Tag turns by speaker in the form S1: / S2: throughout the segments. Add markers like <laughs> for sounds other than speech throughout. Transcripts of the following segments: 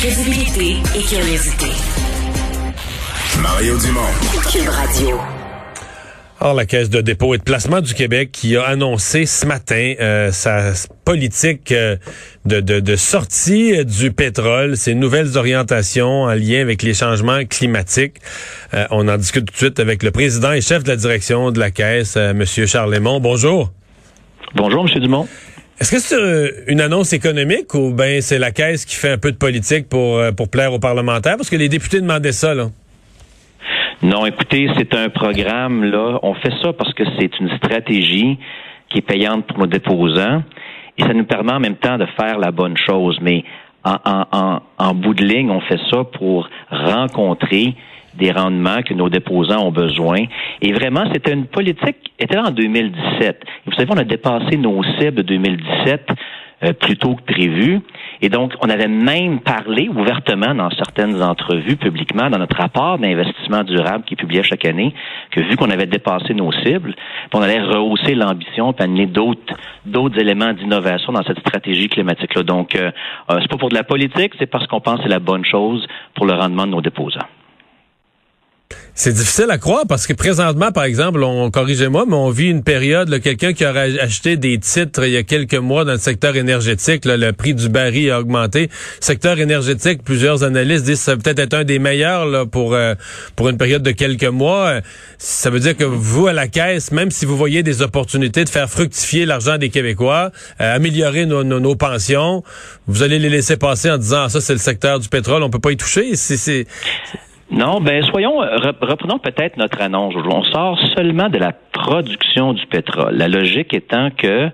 S1: Crédibilité et curiosité.
S2: Mario Dumont.
S1: Cube Radio.
S3: Or, la Caisse de dépôt et de placement du Québec qui a annoncé ce matin euh, sa politique euh, de, de, de, sortie du pétrole, ses nouvelles orientations en lien avec les changements climatiques. Euh, on en discute tout de suite avec le président et chef de la direction de la Caisse, M. Charles Lemont. Bonjour.
S4: Bonjour, M. Dumont.
S3: Est-ce que c'est une annonce économique ou bien c'est la Caisse qui fait un peu de politique pour, pour plaire aux parlementaires? Parce que les députés demandaient ça, là.
S4: Non, écoutez, c'est un programme, là. On fait ça parce que c'est une stratégie qui est payante pour nos déposants et ça nous permet en même temps de faire la bonne chose. Mais en, en, en, bout de ligne, on fait ça pour rencontrer des rendements que nos déposants ont besoin. Et vraiment, c'était une politique, était en 2017. vous savez, on a dépassé nos cibles de 2017 euh, plus tôt que prévu. Et donc, on avait même parlé ouvertement dans certaines entrevues publiquement, dans notre rapport d'investissement durable qui est publié chaque année, que vu qu'on avait dépassé nos cibles, on allait rehausser l'ambition et amener d'autres d'autres éléments d'innovation dans cette stratégie climatique-là. Donc, euh, euh, c'est pas pour de la politique, c'est parce qu'on pense que c'est la bonne chose pour le rendement de nos déposants.
S3: C'est difficile à croire parce que présentement, par exemple, on corrigez-moi, mais on vit une période, quelqu'un qui aurait acheté des titres il y a quelques mois dans le secteur énergétique, le prix du baril a augmenté. Secteur énergétique, plusieurs analystes disent que ça peut être un des meilleurs là, pour euh, pour une période de quelques mois. Ça veut dire que vous, à la caisse, même si vous voyez des opportunités de faire fructifier l'argent des Québécois, euh, améliorer nos, nos, pensions, vous allez les laisser passer en disant ah, ça c'est le secteur du pétrole, on peut pas y toucher. C'est
S4: non, ben soyons, euh, reprenons peut-être notre annonce. On sort seulement de la production du pétrole. La logique étant que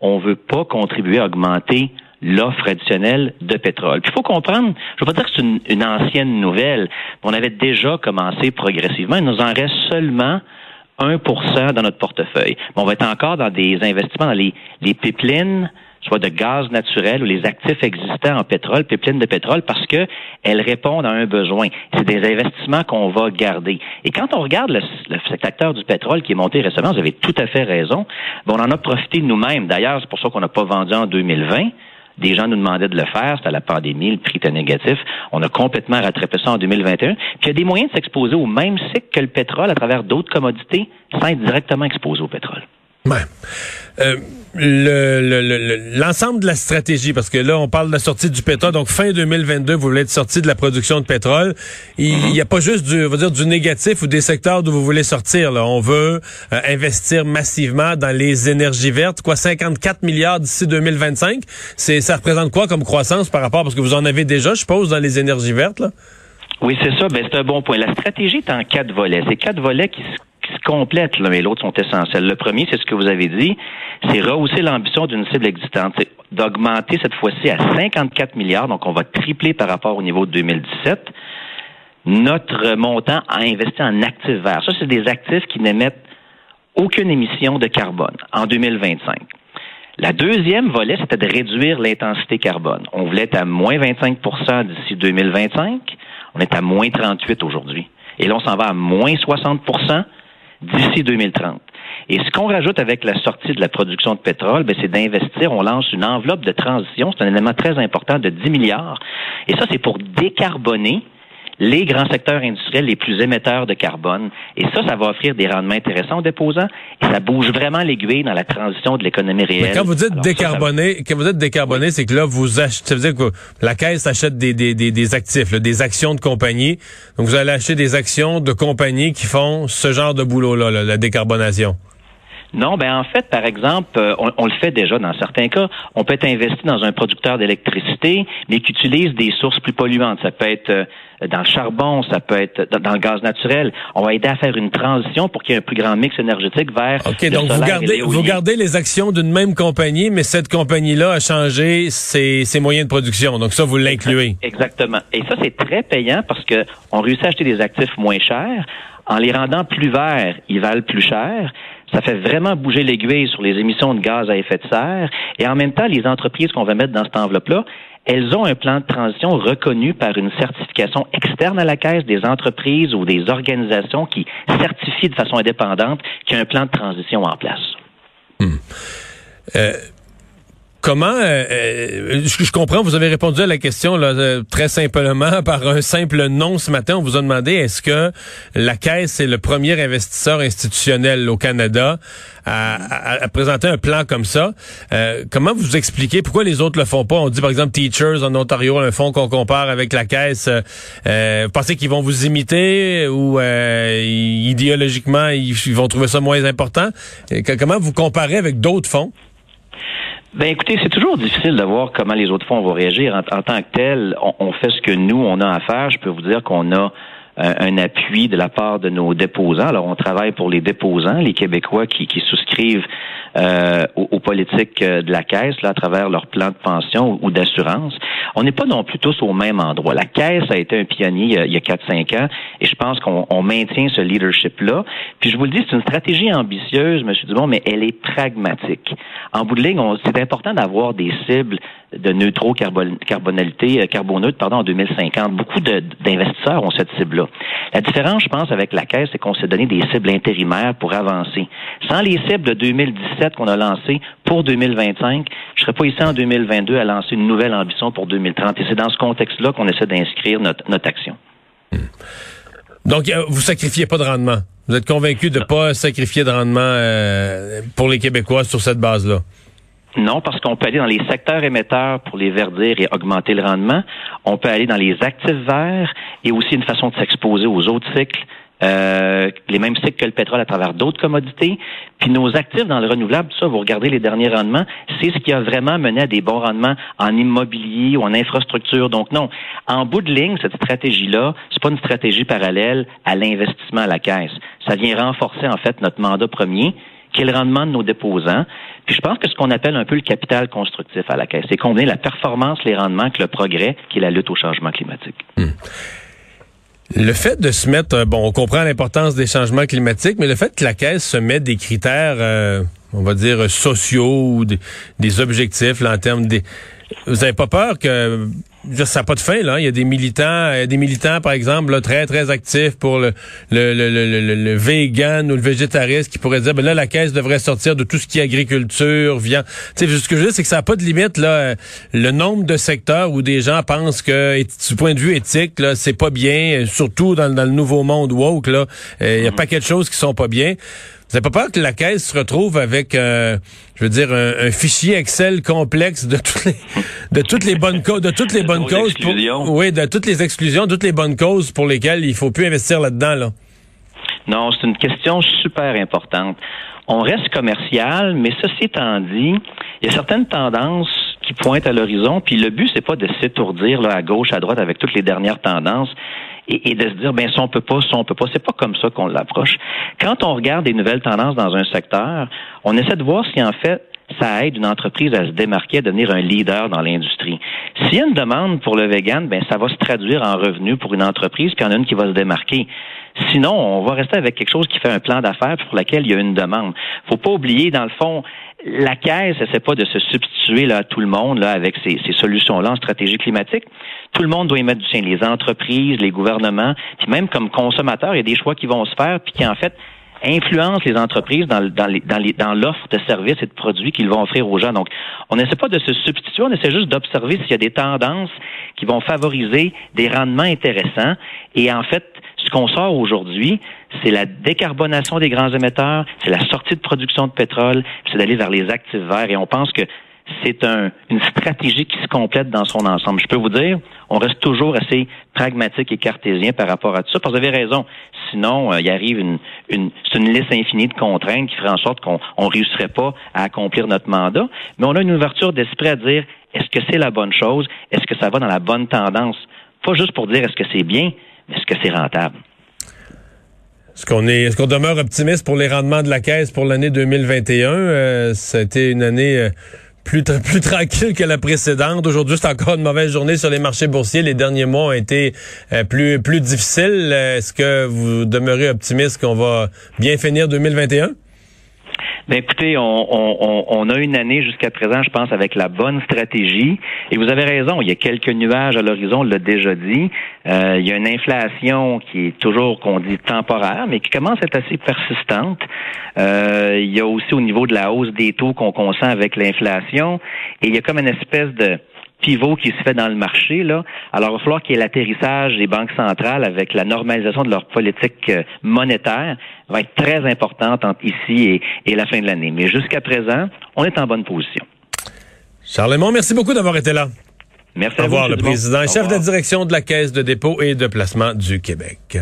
S4: on veut pas contribuer à augmenter l'offre additionnelle de pétrole. il faut comprendre, je ne veux pas dire que c'est une, ancienne nouvelle, on avait déjà commencé progressivement. Il nous en reste seulement 1% dans notre portefeuille. on va être encore dans des investissements dans les, les pipelines, soit de gaz naturel ou les actifs existants en pétrole, pipelines de pétrole, parce que elles répondent à un besoin. C'est des investissements qu'on va garder. Et quand on regarde le, secteur du pétrole qui est monté récemment, vous avez tout à fait raison. on en a profité nous-mêmes. D'ailleurs, c'est pour ça qu'on n'a pas vendu en 2020. Des gens nous demandaient de le faire, c'était la pandémie, le prix était négatif. On a complètement rattrapé ça en 2021. Puis il y a des moyens de s'exposer au même cycle que le pétrole à travers d'autres commodités sans être directement exposé au pétrole.
S3: Ouais. Euh, l'ensemble le, de la stratégie, parce que là, on parle de la sortie du pétrole, donc fin 2022, vous voulez être sorti de la production de pétrole. Il n'y mm-hmm. a pas juste du, on va dire, du négatif ou des secteurs d'où vous voulez sortir. Là. On veut euh, investir massivement dans les énergies vertes. Quoi, 54 milliards d'ici 2025? C'est, ça représente quoi comme croissance par rapport, parce que vous en avez déjà, je suppose, dans les énergies vertes, là?
S4: Oui, c'est ça. Ben, c'est un bon point. La stratégie est en quatre volets. C'est quatre volets qui se complètent l'autre sont essentiels. Le premier, c'est ce que vous avez dit, c'est rehausser l'ambition d'une cible existante, c'est d'augmenter cette fois-ci à 54 milliards, donc on va tripler par rapport au niveau de 2017 notre montant à investir en actifs verts. Ça, c'est des actifs qui n'émettent aucune émission de carbone en 2025. La deuxième volet, c'était de réduire l'intensité carbone. On voulait être à moins 25% d'ici 2025. On est à moins 38 aujourd'hui. Et là, on s'en va à moins 60 d'ici 2030. Et ce qu'on rajoute avec la sortie de la production de pétrole, ben, c'est d'investir. On lance une enveloppe de transition. C'est un élément très important de 10 milliards. Et ça, c'est pour décarboner les grands secteurs industriels les plus émetteurs de carbone. Et ça, ça va offrir des rendements intéressants aux déposants et ça bouge vraiment l'aiguille dans la transition de l'économie réelle.
S3: Mais quand vous dites décarboner, quand vous dites décarboner, c'est que là, vous achetez, ça veut dire que la caisse achète des, des, des, des actifs, des actions de compagnie. Donc, vous allez acheter des actions de compagnies qui font ce genre de boulot-là, la décarbonation.
S4: Non, ben en fait, par exemple, euh, on, le fait déjà dans certains cas. On peut être investi dans un producteur d'électricité, mais qui utilise des sources plus polluantes. Ça peut être euh, dans le charbon, ça peut être dans, le gaz naturel. On va aider à faire une transition pour qu'il y ait un plus grand mix énergétique vers.
S3: Ok, donc vous gardez, vous gardez les actions d'une même compagnie, mais cette compagnie-là a changé ses, ses, moyens de production. Donc ça, vous l'incluez.
S4: Exactement. Et ça, c'est très payant parce que on réussit à acheter des actifs moins chers. En les rendant plus verts, ils valent plus cher. Ça fait vraiment bouger l'aiguille sur les émissions de gaz à effet de serre. Et en même temps, les entreprises qu'on va mettre dans cette enveloppe-là, elles ont un plan de transition reconnu par une certification externe à la caisse des entreprises ou des organisations qui certifient de façon indépendante qu'il y a un plan de transition en place.
S3: Hmm. Euh, comment euh, je, comprends, vous avez répondu à la question là, très simplement <laughs> par un simple non ce matin. On vous a demandé est-ce que la Caisse est le premier investisseur institutionnel au Canada à, présenter un plan comme ça? comment vous expliquez? Pourquoi les autres le font pas? On dit par exemple Teachers en Ontario, un fonds qu'on compare avec la Caisse. vous pensez qu'ils vont vous imiter ou idéologiquement ils, vont trouver ça moins important? comment vous comparez avec d'autres fonds?
S4: Ben écoutez, c'est toujours difficile de voir comment les autres fonds vont réagir. En, tant que tel, on, fait ce que nous, on a à faire. Je peux vous dire qu'on a un appui de la part de nos déposants. Alors, on travaille pour les déposants, les Québécois qui, qui souscrivent euh, aux, politiques euh, de la Caisse là, à travers leur plan de pension ou, d'assurance. On n'est pas non plus tous au même endroit. La Caisse a été un pionnier il y a 4-5 ans et je pense qu'on maintient ce leadership-là. Puis je vous le dis, c'est une stratégie ambitieuse, M. Dumont, mais elle est pragmatique. En bout de ligne, c'est important d'avoir des cibles de neutro-carbonalité, euh, carboneutre, pardon, en 2050. Beaucoup d'investisseurs ont cette cible-là. La différence, je pense, avec la Caisse, c'est qu'on s'est donné des cibles intérimaires pour avancer. Sans les cibles de 2017 qu'on a lancées pour 2025, je serais pas ici en 2022 à lancer une nouvelle ambition pour 2030. Et c'est dans ce contexte-là qu'on essaie d'inscrire notre, action. Hmm.
S3: Donc, euh, vous sacrifiez pas de rendement. Vous êtes convaincu de ne pas sacrifier de rendement euh, pour les Québécois sur cette base-là?
S4: Non, parce qu'on peut aller dans les secteurs émetteurs pour les verdir et augmenter le rendement. On peut aller dans les actifs verts et aussi une façon de s'exposer aux autres cycles. Euh, les mêmes cycles que le pétrole à travers d'autres commodités. Puis nos actifs dans le renouvelable, ça, vous regardez les derniers rendements, c'est ce qui a vraiment mené à des bons rendements en immobilier ou en infrastructure. Donc non, en bout de ligne, cette stratégie-là, c'est pas une stratégie parallèle à l'investissement à la caisse. Ça vient renforcer en fait notre mandat premier, qui est le rendement de nos déposants. Puis je pense que ce qu'on appelle un peu le capital constructif à la caisse, c'est combiner la performance, les rendements avec le progrès, qui est la lutte au changement climatique.
S3: Hmm. Le fait de se mettre, bon, on comprend l'importance des changements climatiques, mais le fait que la caisse se mette des critères, euh, on va dire sociaux ou des, objectifs là, en termes des, vous avez pas peur que ça n'a pas de fin là. Il y a des militants, il y a des militants par exemple là, très très actifs pour le le, le, le, le, vegan ou le végétariste qui pourraient dire ben là la caisse devrait sortir de tout ce qui est agriculture, viande. Tu sais ce que je veux dire c'est que ça n'a pas de limite là. Le nombre de secteurs où des gens pensent que du point de vue éthique là c'est pas bien, surtout dans, dans, le nouveau monde woke là, il y a pas quelque chose qui sont pas bien. Vous n'avez pas peur que la caisse se retrouve avec, euh, je veux dire, un, fichier Excel complexe de toutes les, de toutes les bonnes causes, de toutes les bonnes causes, pour, oui, de toutes les exclusions, toutes les bonnes causes pour lesquelles il faut plus investir là-dedans, là.
S4: Non, c'est une question super importante. On reste commercial, mais ceci étant dit, il y a certaines tendances qui pointent à l'horizon, puis le but c'est pas de s'étourdir là à gauche, à droite avec toutes les dernières tendances et, de se dire ben ça on peut pas, ça on peut pas. C'est pas comme ça qu'on l'approche. Quand on regarde des nouvelles tendances dans un secteur, on essaie de voir si en fait ça aide une entreprise à se démarquer, à devenir un leader dans l'industrie. S'il y a une demande pour le vegan, ben ça va se traduire en revenus pour une entreprise, puis il y en a une qui va se démarquer. Sinon, on va rester avec quelque chose qui fait un plan d'affaires pour lequel il y a une demande. Faut pas oublier, dans le fond, la caisse essaie pas de se substituer là, à tout le monde là, avec ces, ces solutions-là en stratégie climatique. Tout le monde doit y mettre du sien, les entreprises, les gouvernements, puis même comme consommateurs, il y a des choix qui vont se faire, puis qui en fait influencent les entreprises dans, dans, les, dans l'offre de services et de produits qu'ils vont offrir aux gens. Donc, on n'essaie pas de se substituer, on essaie juste d'observer s'il y a des tendances qui vont favoriser des rendements intéressants. Et en fait, ce qu'on sort aujourd'hui, c'est la décarbonation des grands émetteurs, c'est la sortie de production de pétrole, c'est d'aller vers les actifs verts. Et on pense que c'est un, une stratégie qui se complète dans son ensemble. Je peux vous dire, on reste toujours assez pragmatique et cartésien par rapport à tout ça. Parce que vous avez raison. Sinon, euh, il arrive une, une, une liste infinie de contraintes qui ferait en sorte qu'on ne réussirait pas à accomplir notre mandat. Mais on a une ouverture d'esprit à dire est-ce que c'est la bonne chose? Est-ce que ça va dans la bonne tendance? Pas juste pour dire est-ce que c'est bien, est-ce que c'est rentable?
S3: Est-ce qu'on est, est-ce qu'on demeure optimiste pour les rendements de la caisse pour l'année 2021? Euh, ça a été une année euh, plus, <laughs> plus tranquille que la précédente. Aujourd'hui, c'est encore une mauvaise journée sur les marchés boursiers. Les derniers mois ont été euh, plus, plus difficiles. Est-ce que vous demeurez optimiste qu'on va bien finir 2021?
S4: Ben écoutez, on, a une année jusqu'à présent, je pense, avec la bonne stratégie. Et vous avez raison, il y a quelques nuages à l'horizon, on l'a déjà dit. Euh, il y a une inflation qui est toujours, qu'on dit, temporaire, mais qui commence à être assez persistante. Euh, il y a aussi au niveau de la hausse des taux qu'on consent avec l'inflation. Et il y a comme une espèce de pivot qui se fait dans le marché. Là. Alors, il va falloir qu'il y ait l'atterrissage des banques centrales avec la normalisation de leur politique euh, monétaire va être très importante entre ici et, la fin de l'année. Mais jusqu'à présent, on est en bonne position.
S3: Charles merci beaucoup d'avoir été là.
S4: Merci Au
S3: revoir, le président et chef de la direction de la Caisse de dépôt et de placement du Québec.